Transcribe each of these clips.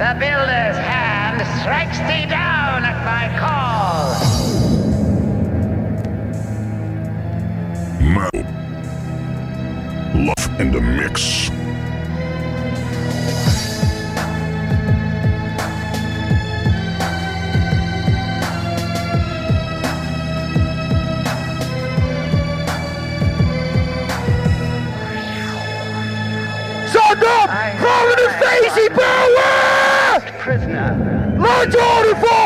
The builder's hand strikes thee down at my call. Metal. Love in the mix. Order for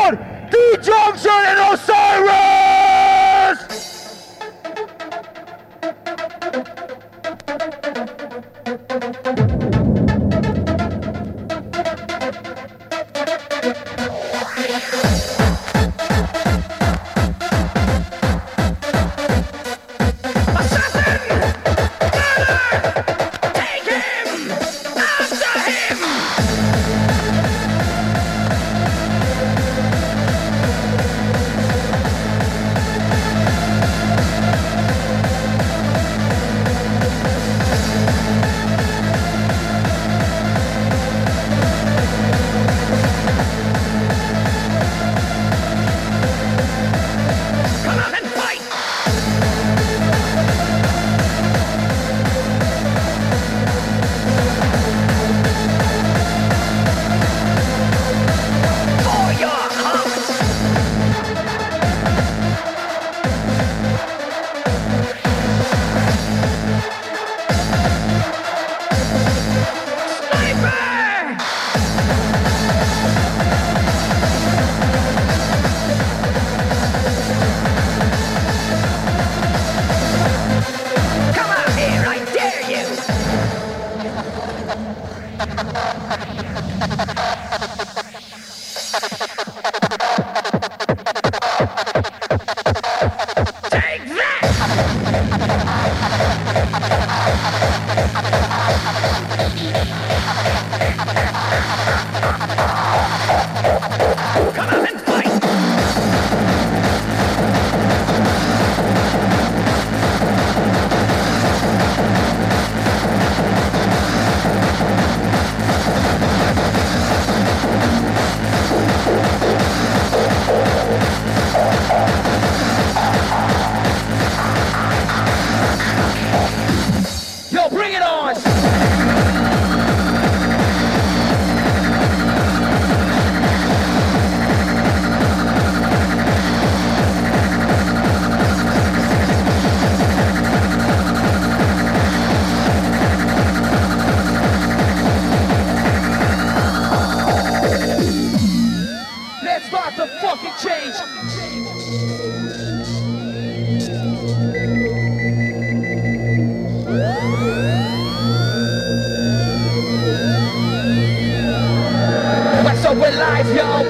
yo?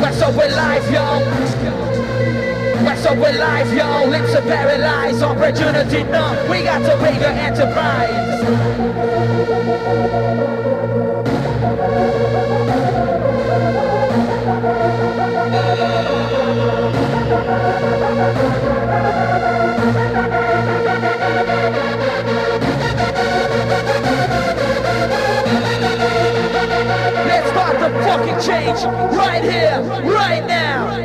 What's up with life, yo? What's up with life, yo? Lips are paralyzed, opportunity numb. We got to bigger enterprise. Fucking change right here, right now.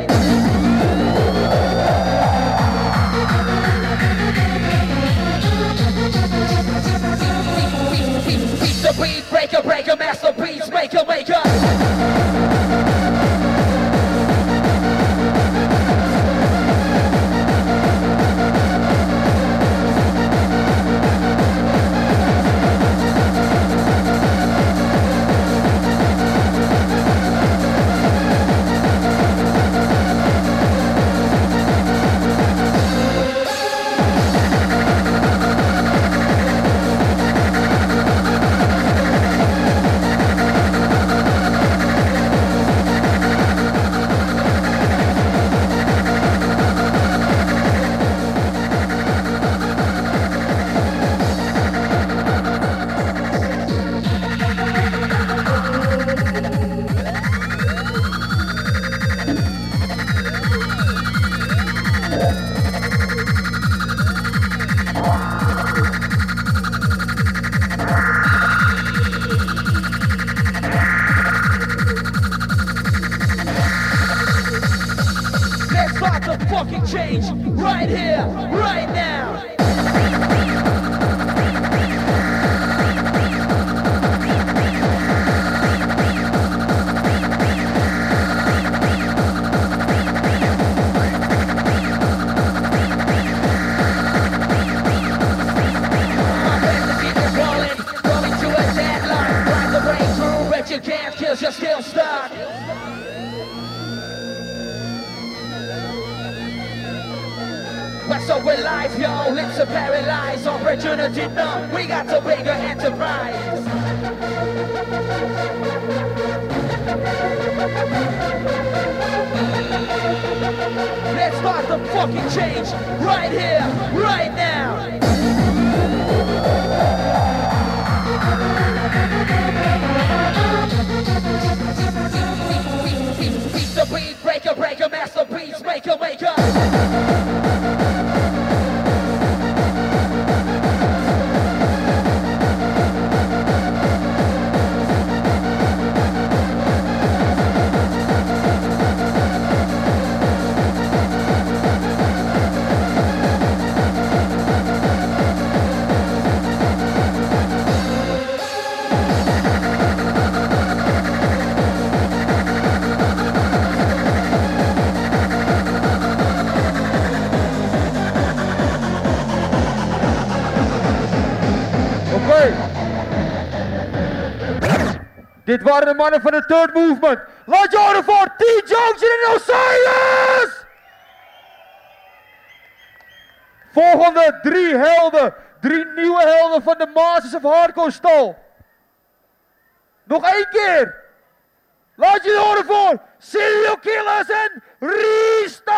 The beat breaker, breaker, masterpiece, maker, maker. Fucking change right here, right now. Opportunity numb. We got the bigger enterprise. Let's start the fucking change right here, right Dit waren de mannen van de Third Movement. Laat je horen voor T-Junction en Osiris! Volgende drie helden. Drie nieuwe helden van de Masters of Hardcore stal. Nog één keer. Laat je horen voor Serial Killers en Restyle!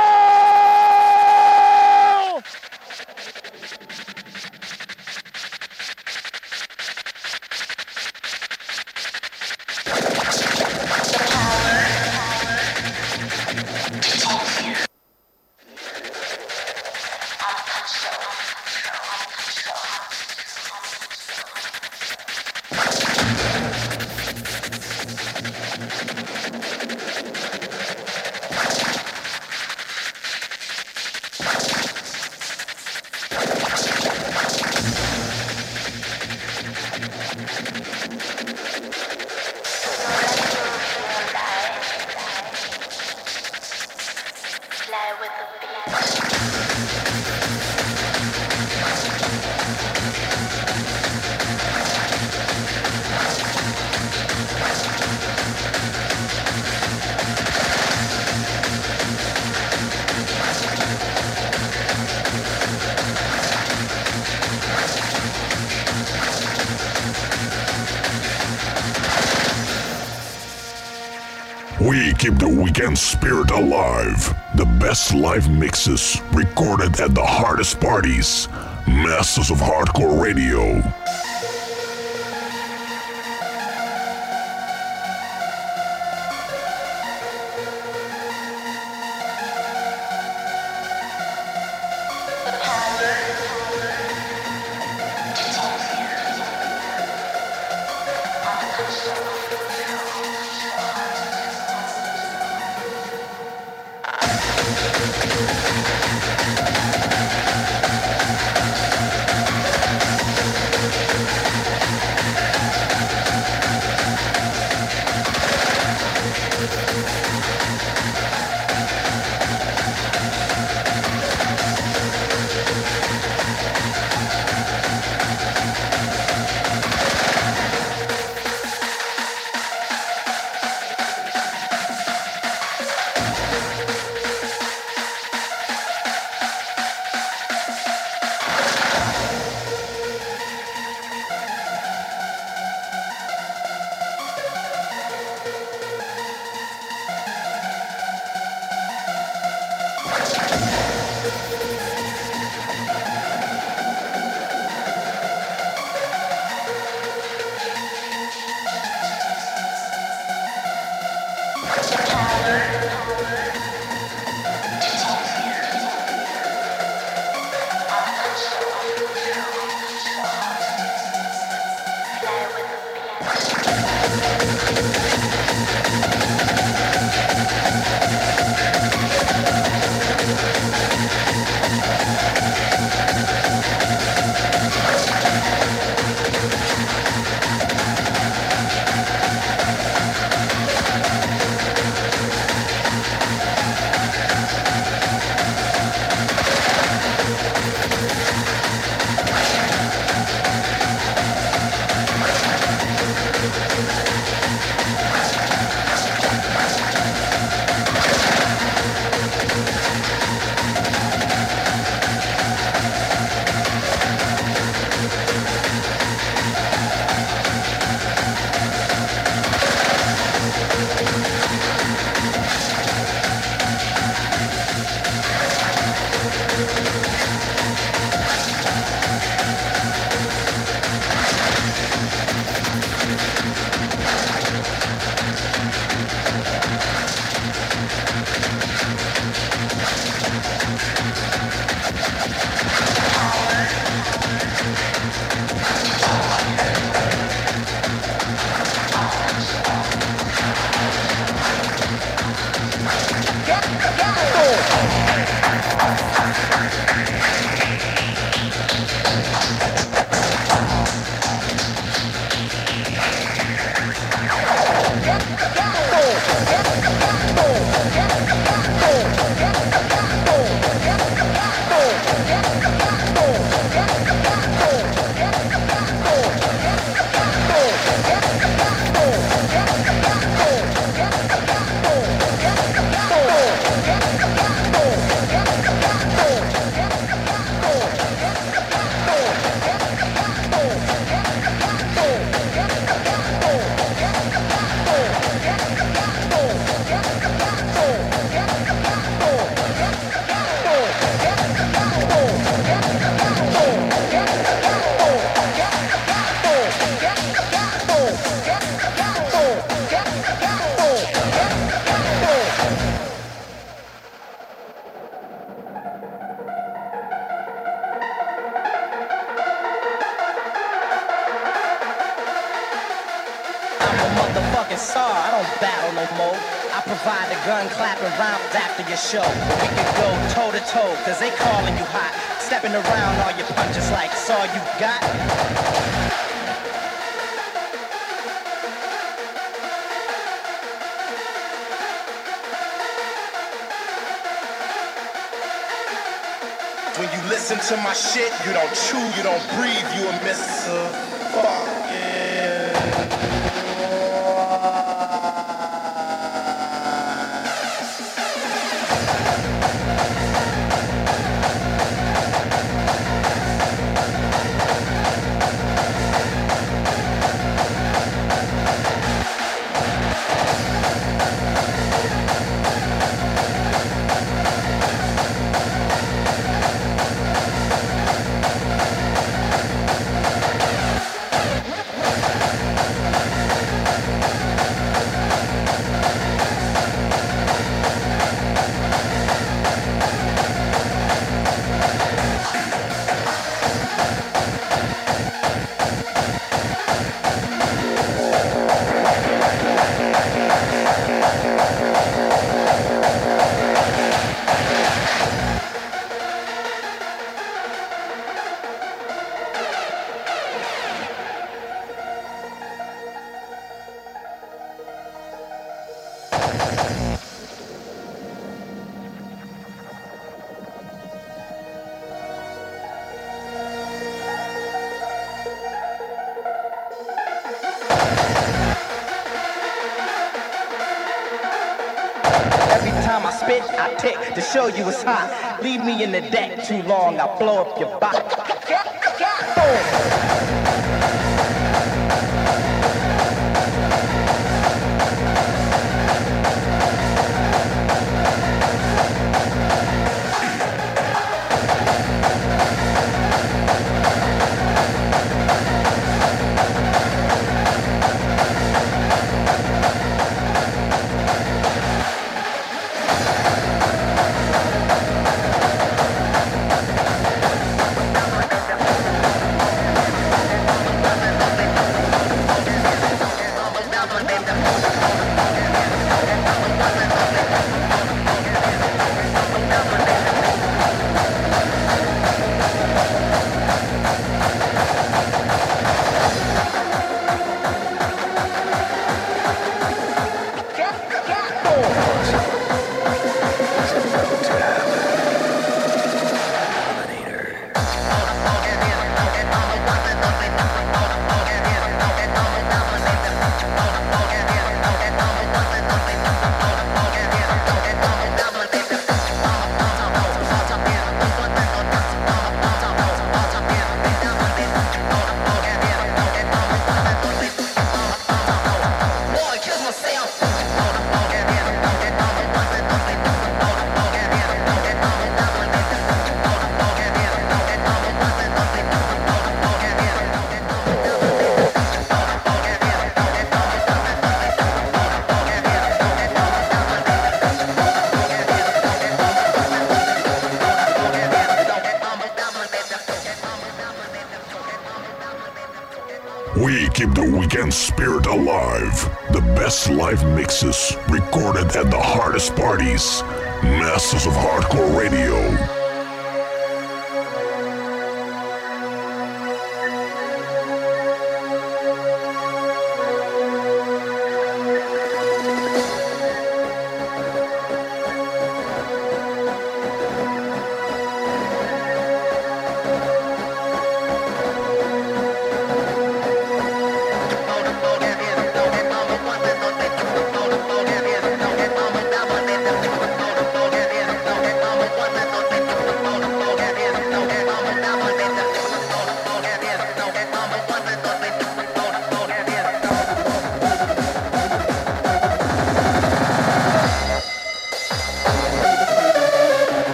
Alive. The best live mixes recorded at the hardest parties. Masters of Hardcore Radio. After your show. We can go toe to toe, cause they calling you hot. Stepping around all your punches like it's all you got. When you listen to my shit, you don't chew, you don't breathe, you a miss. Uh, Every in the deck too long, I blow up your body. Live mixes recorded at the hardest parties. Masters of Hardcore Radio.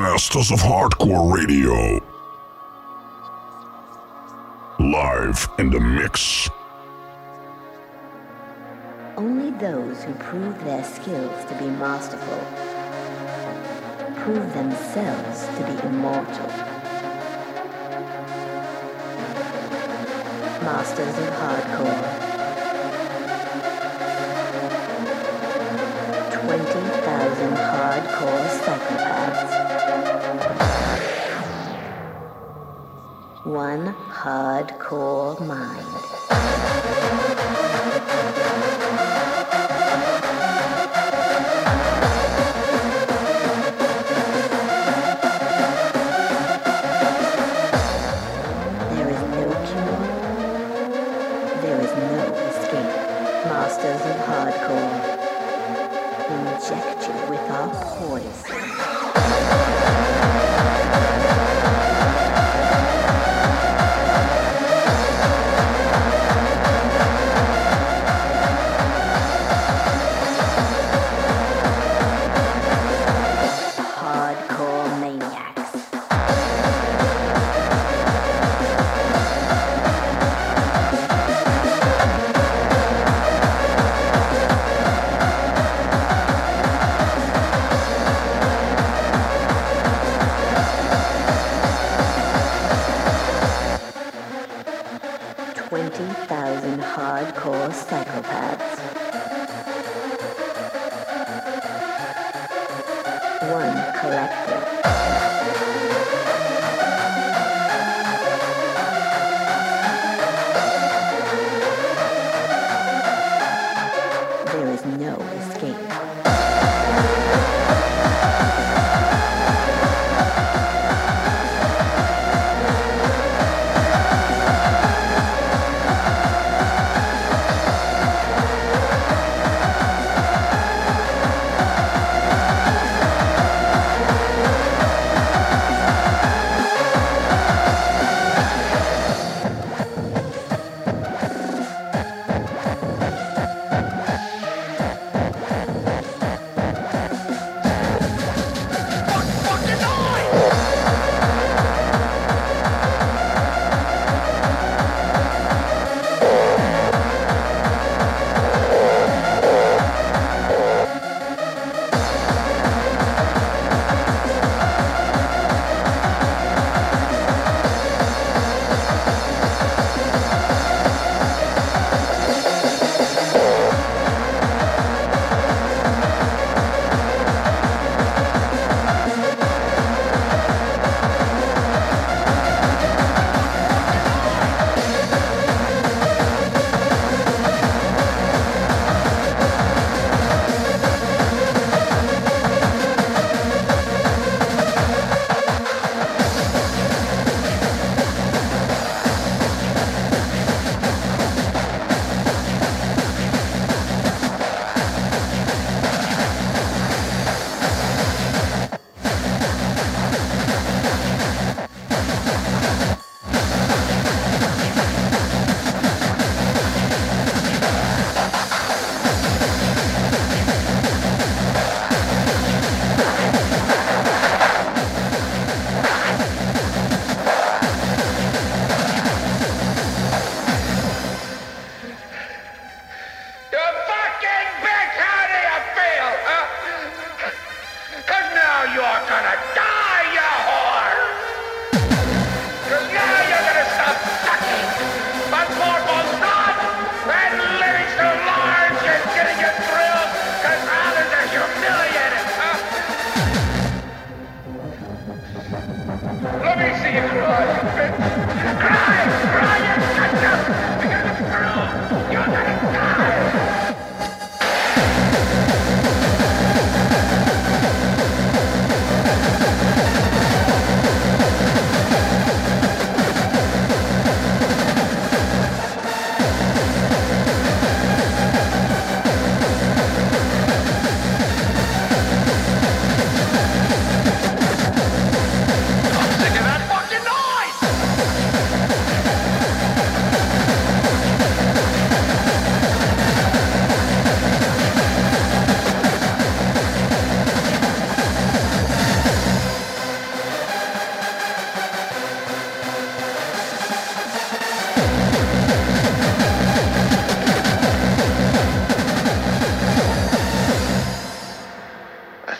Masters of Hardcore Radio. Live in the mix. Only those who prove their skills to be masterful prove themselves to be immortal. Masters of Hardcore. 20,000 hardcore psychopaths. one hardcore mind. One Collective.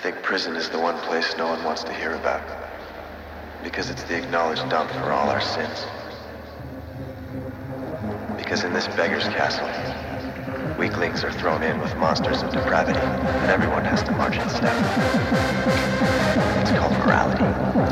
think prison is the one place no one wants to hear about. Because it's the acknowledged dump for all our sins. Because in this beggar's castle, weaklings are thrown in with monsters of depravity, and everyone has to march in step. It's called morality.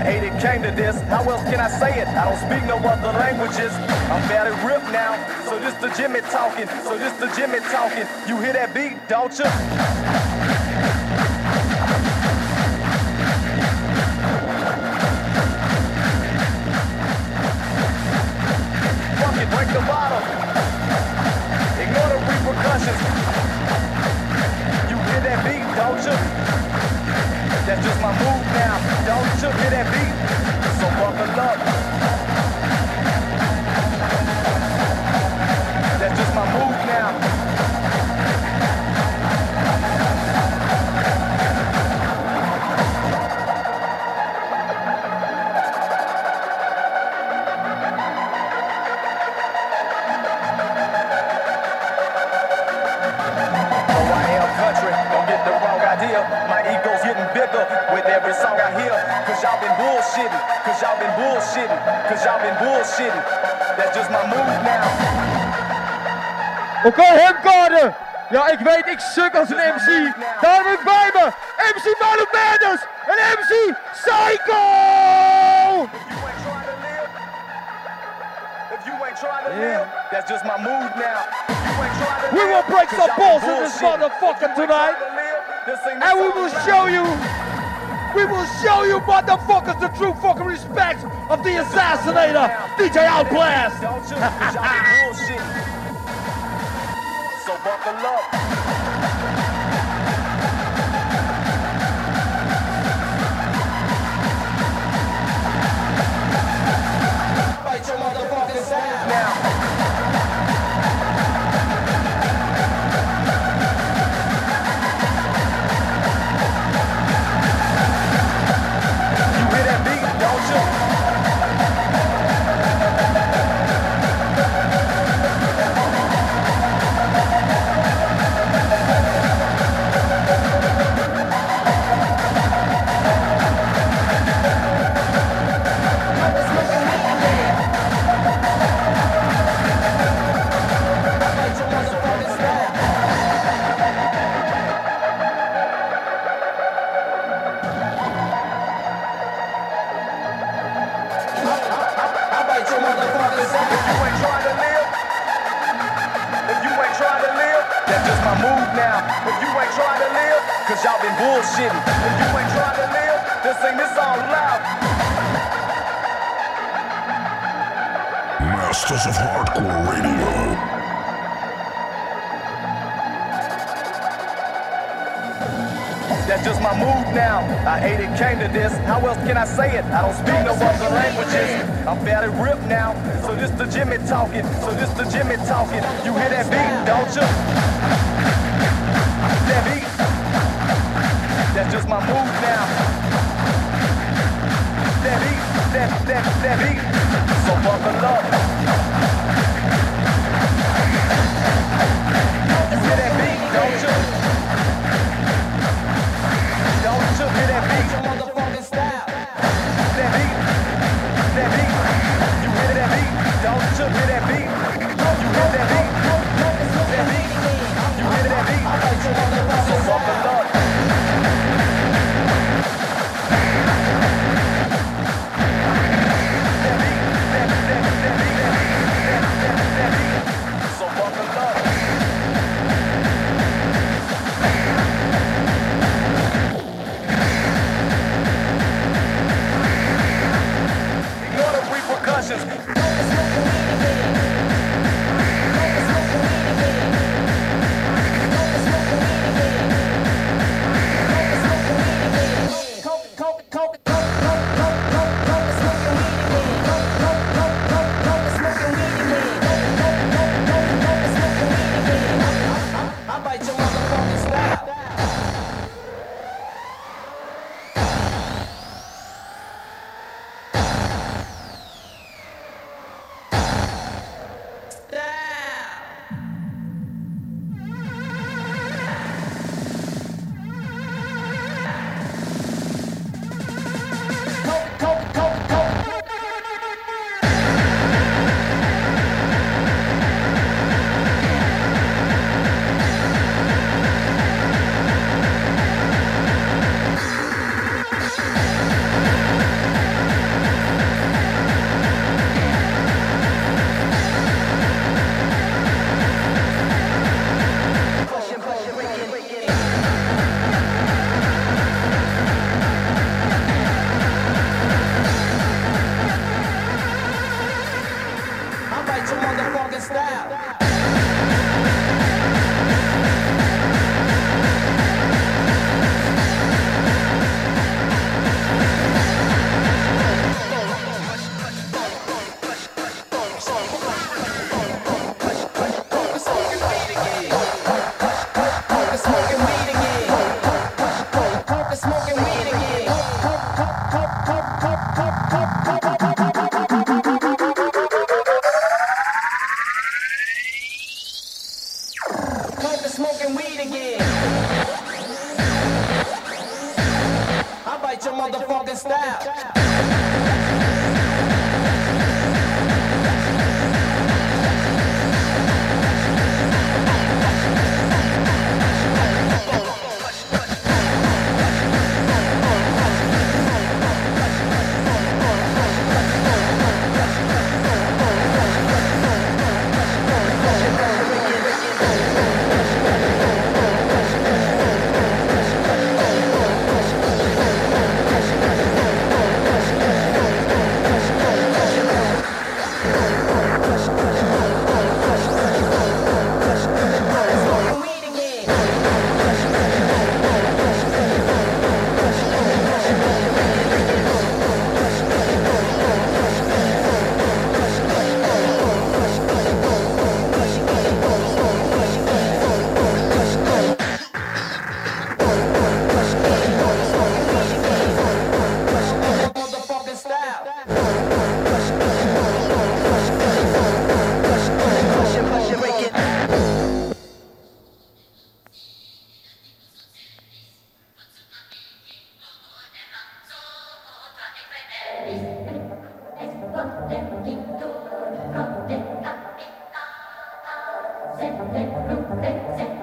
I hate it came to this. How else can I say it? I don't speak no other languages. I'm very ripped now. So this the Jimmy talking. So this the Jimmy talking. You hear that beat, don't you? Oké, Hemkade. Ja, ik weet, ik suk als een MC. Ik bij me MC Mendes en MC Psycho! We will break some balls in this motherfucker tonight. And we will show you, we will show you motherfuckers the true fucking respect of the assassinator, DJ Outblast. buckle up. sick, sick, sick,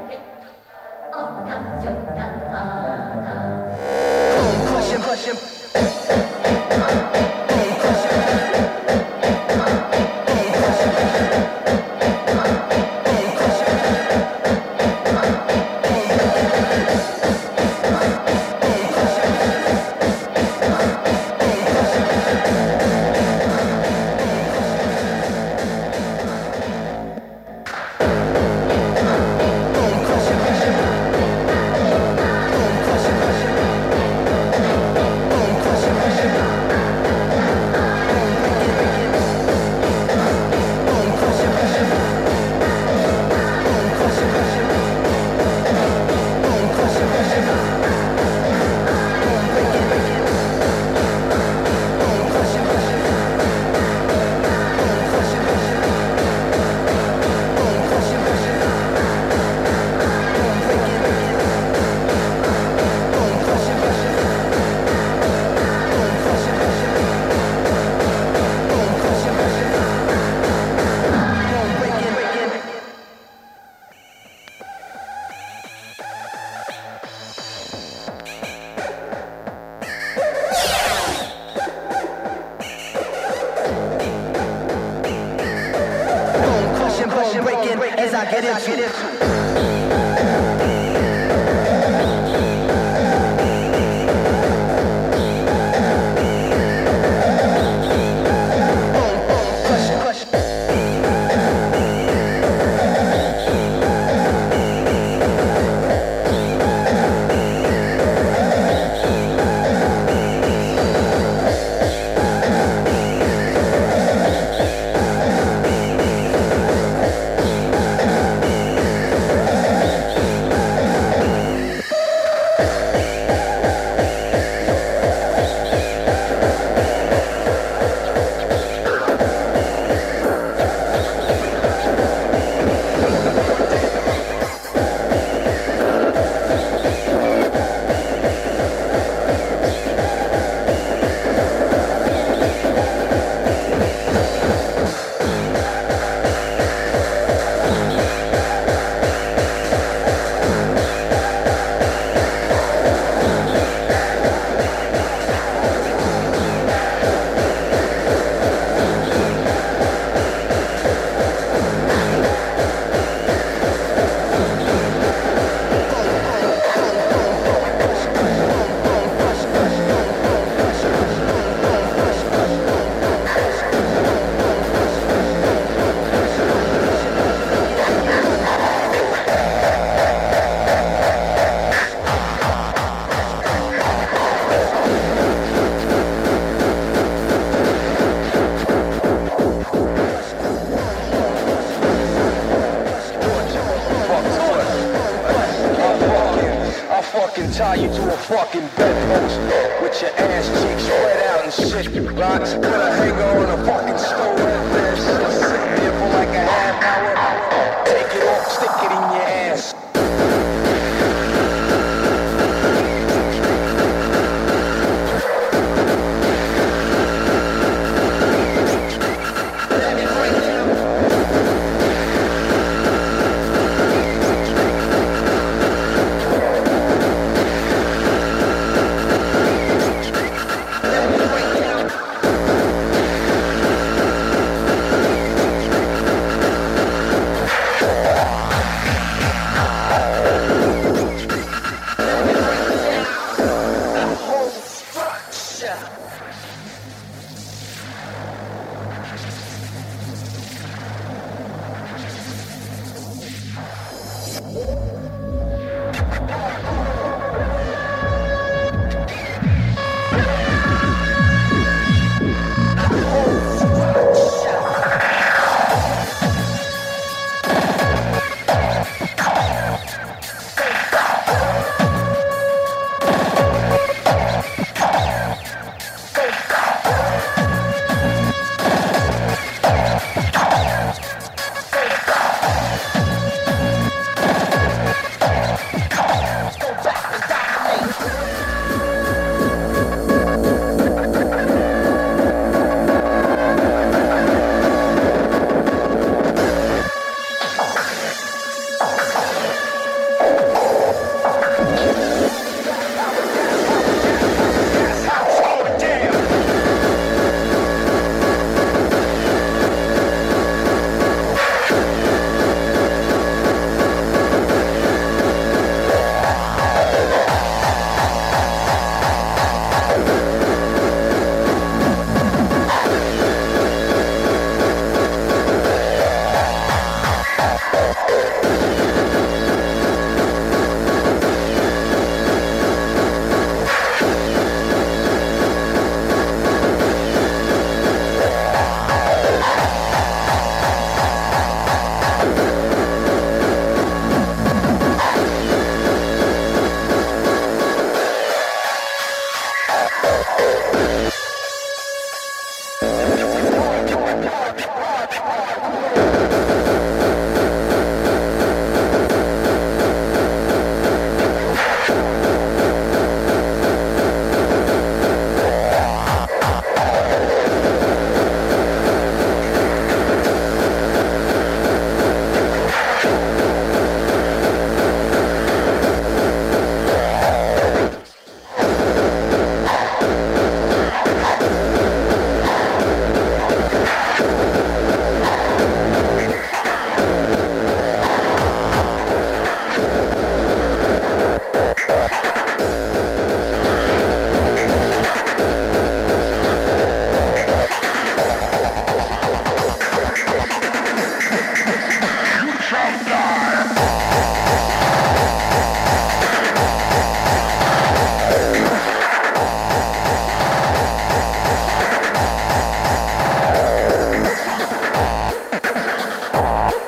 tie you to a fucking bedpost with your ass cheeks spread out and shit. Lots put a hanger on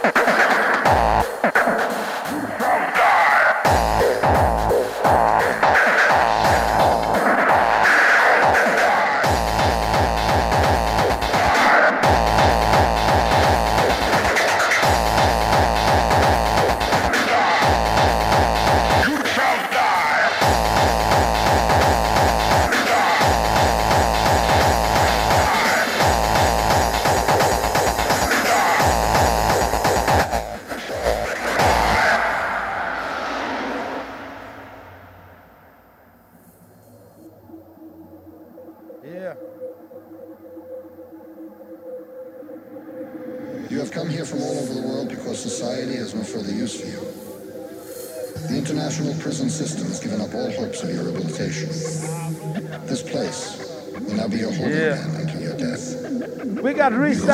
you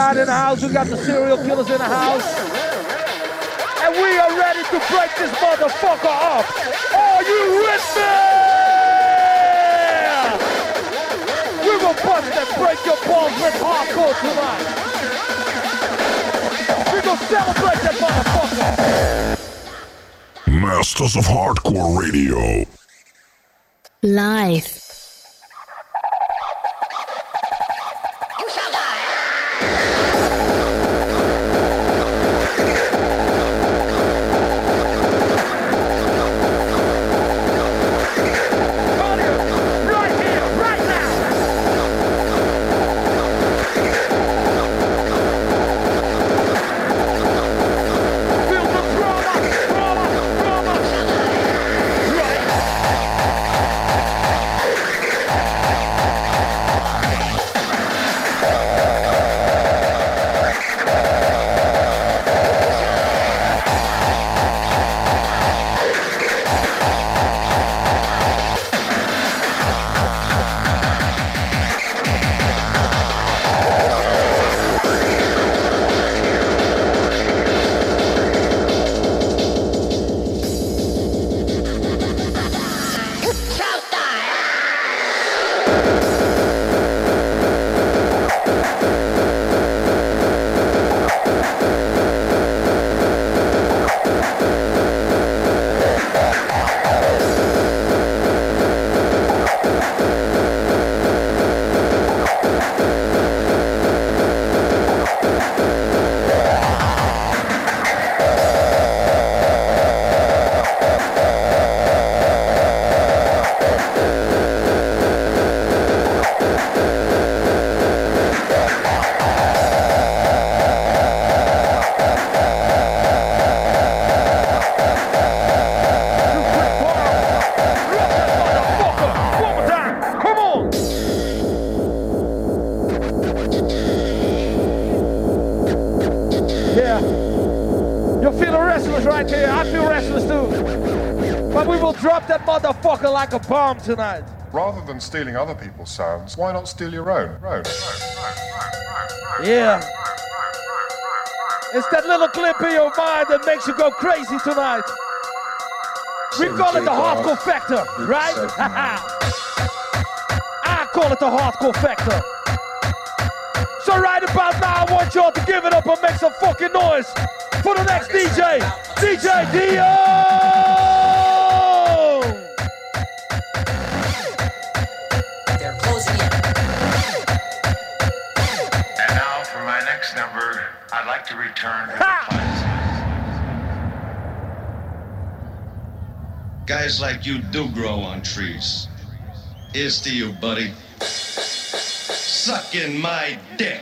got Restart in the house. We got the serial killers in the house. And we are ready to break this motherfucker up. Are you with me? We will bust and break your balls with hardcore tonight. We're gonna celebrate that motherfucker. Masters of Hardcore Radio. Live. Bomb tonight. Rather than stealing other people's sounds, why not steal your own? own. Yeah. It's that little clip in your mind that makes you go crazy tonight. We call it the hardcore factor, right? I call it the hardcore factor. So right about now, I want y'all to give it up and make some fucking noise for the next DJ, DJ Dio. Like to return to the classics. Guys like you do grow on trees. Here's to you, buddy. Sucking my dick.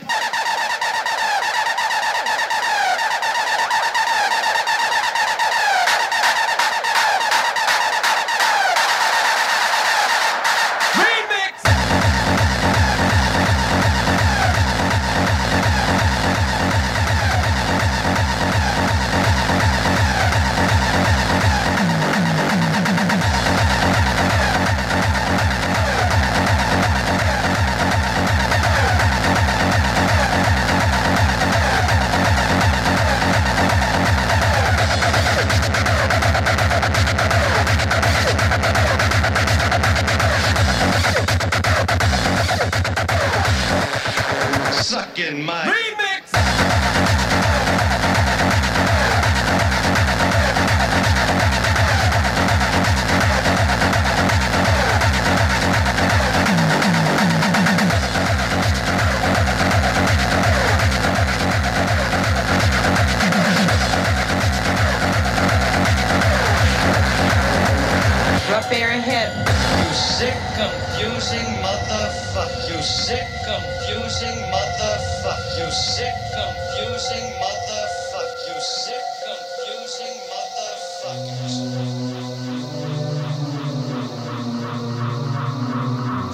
confusing motherfuck. You sick, confusing motherfuck. You sick, confusing motherfuck. You sick, confusing motherfuck.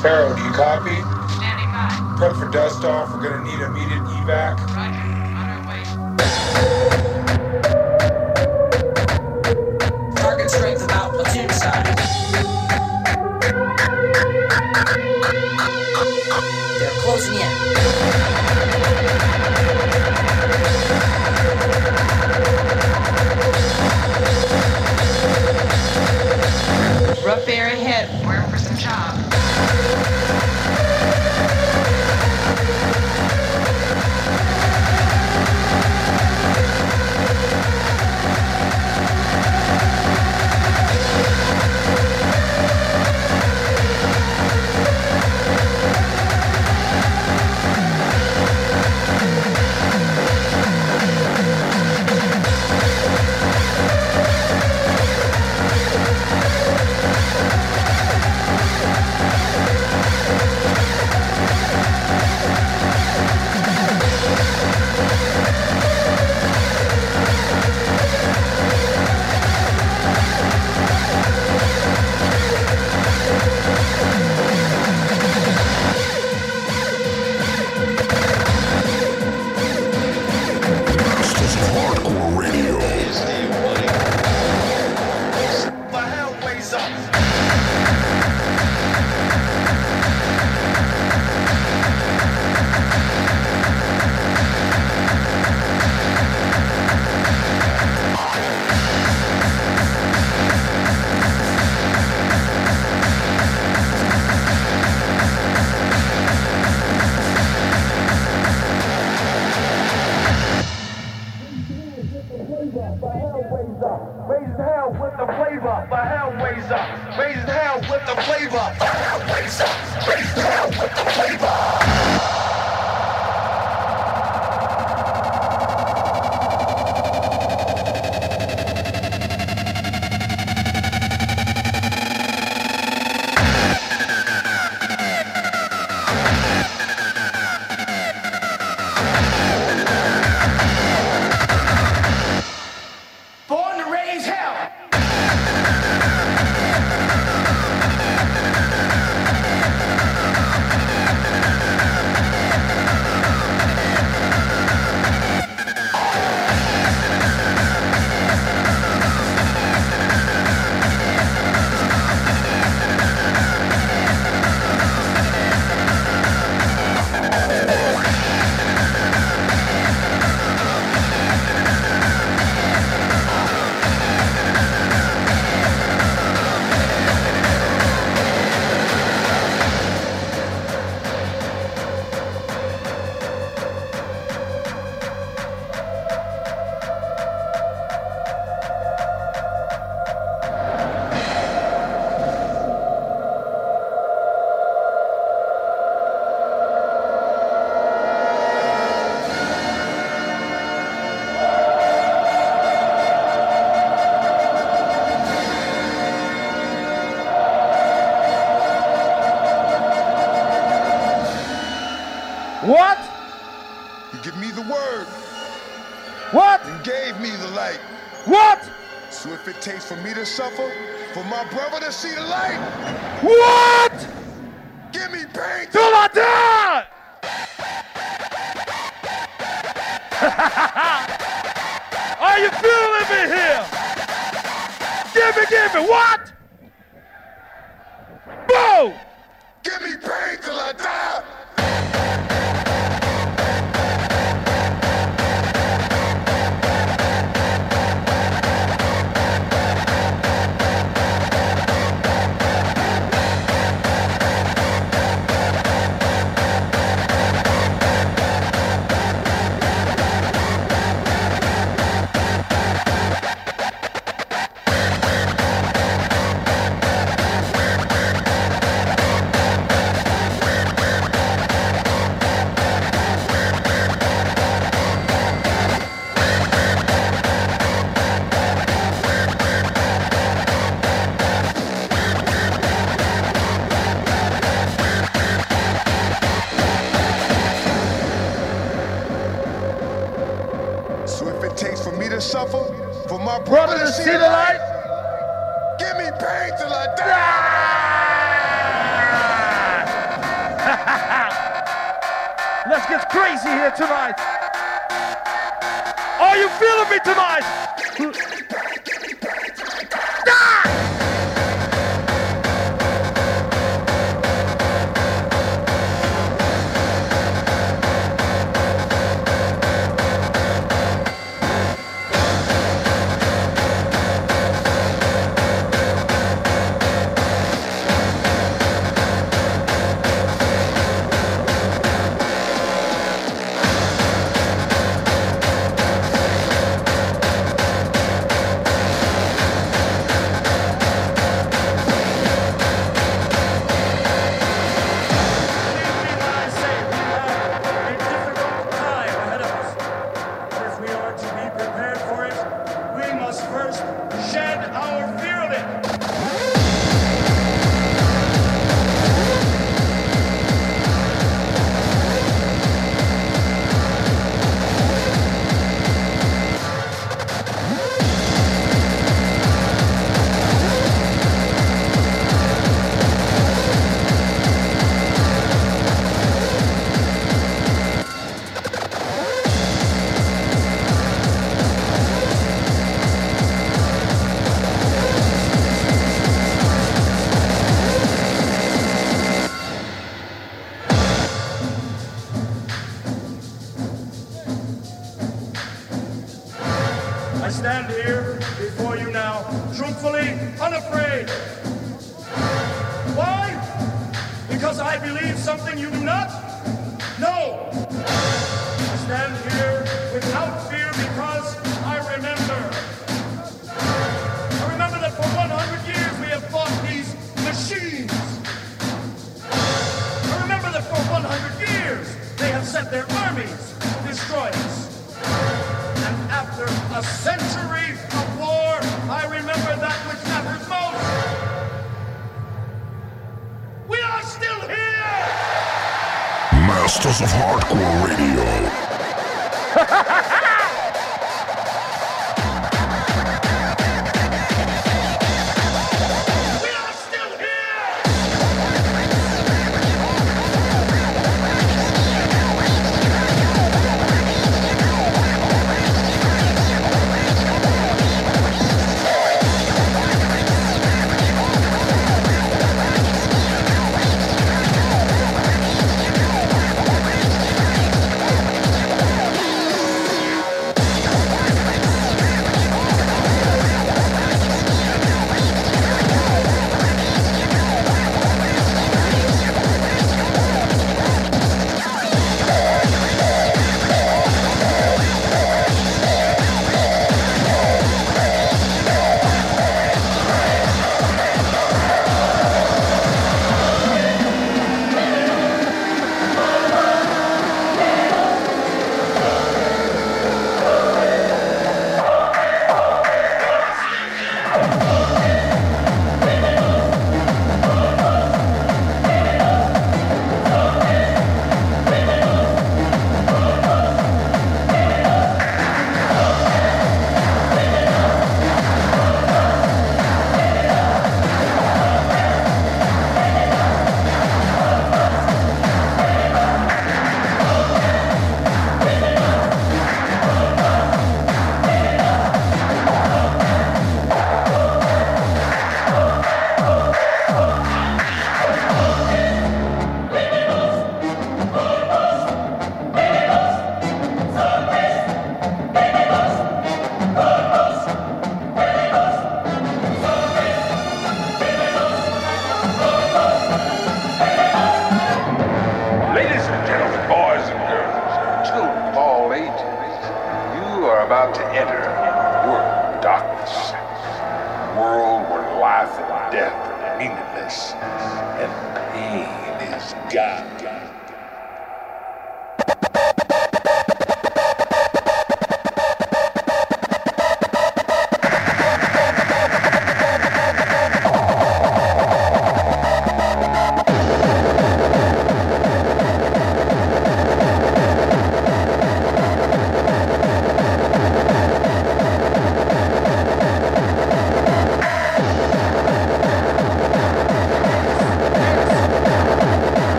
Pharaoh, do you copy? Standing by. Prep for dust off. We're gonna need immediate evac. Right. On our way. for my brother to see the light. So if it takes for me to suffer, for my brother, brother to see the light, light, give me pain till I die. Let's get crazy here tonight. Are you feeling me tonight? I stand here before you now, truthfully unafraid. Why? Because I believe something you do not? No. I stand here without fear because I remember. I remember that for 100 years we have fought these machines. I remember that for 100 years they have sent their armies to destroy us. After a century of war, I remember that which matters most. We are still here! Masters of Hardcore Radio.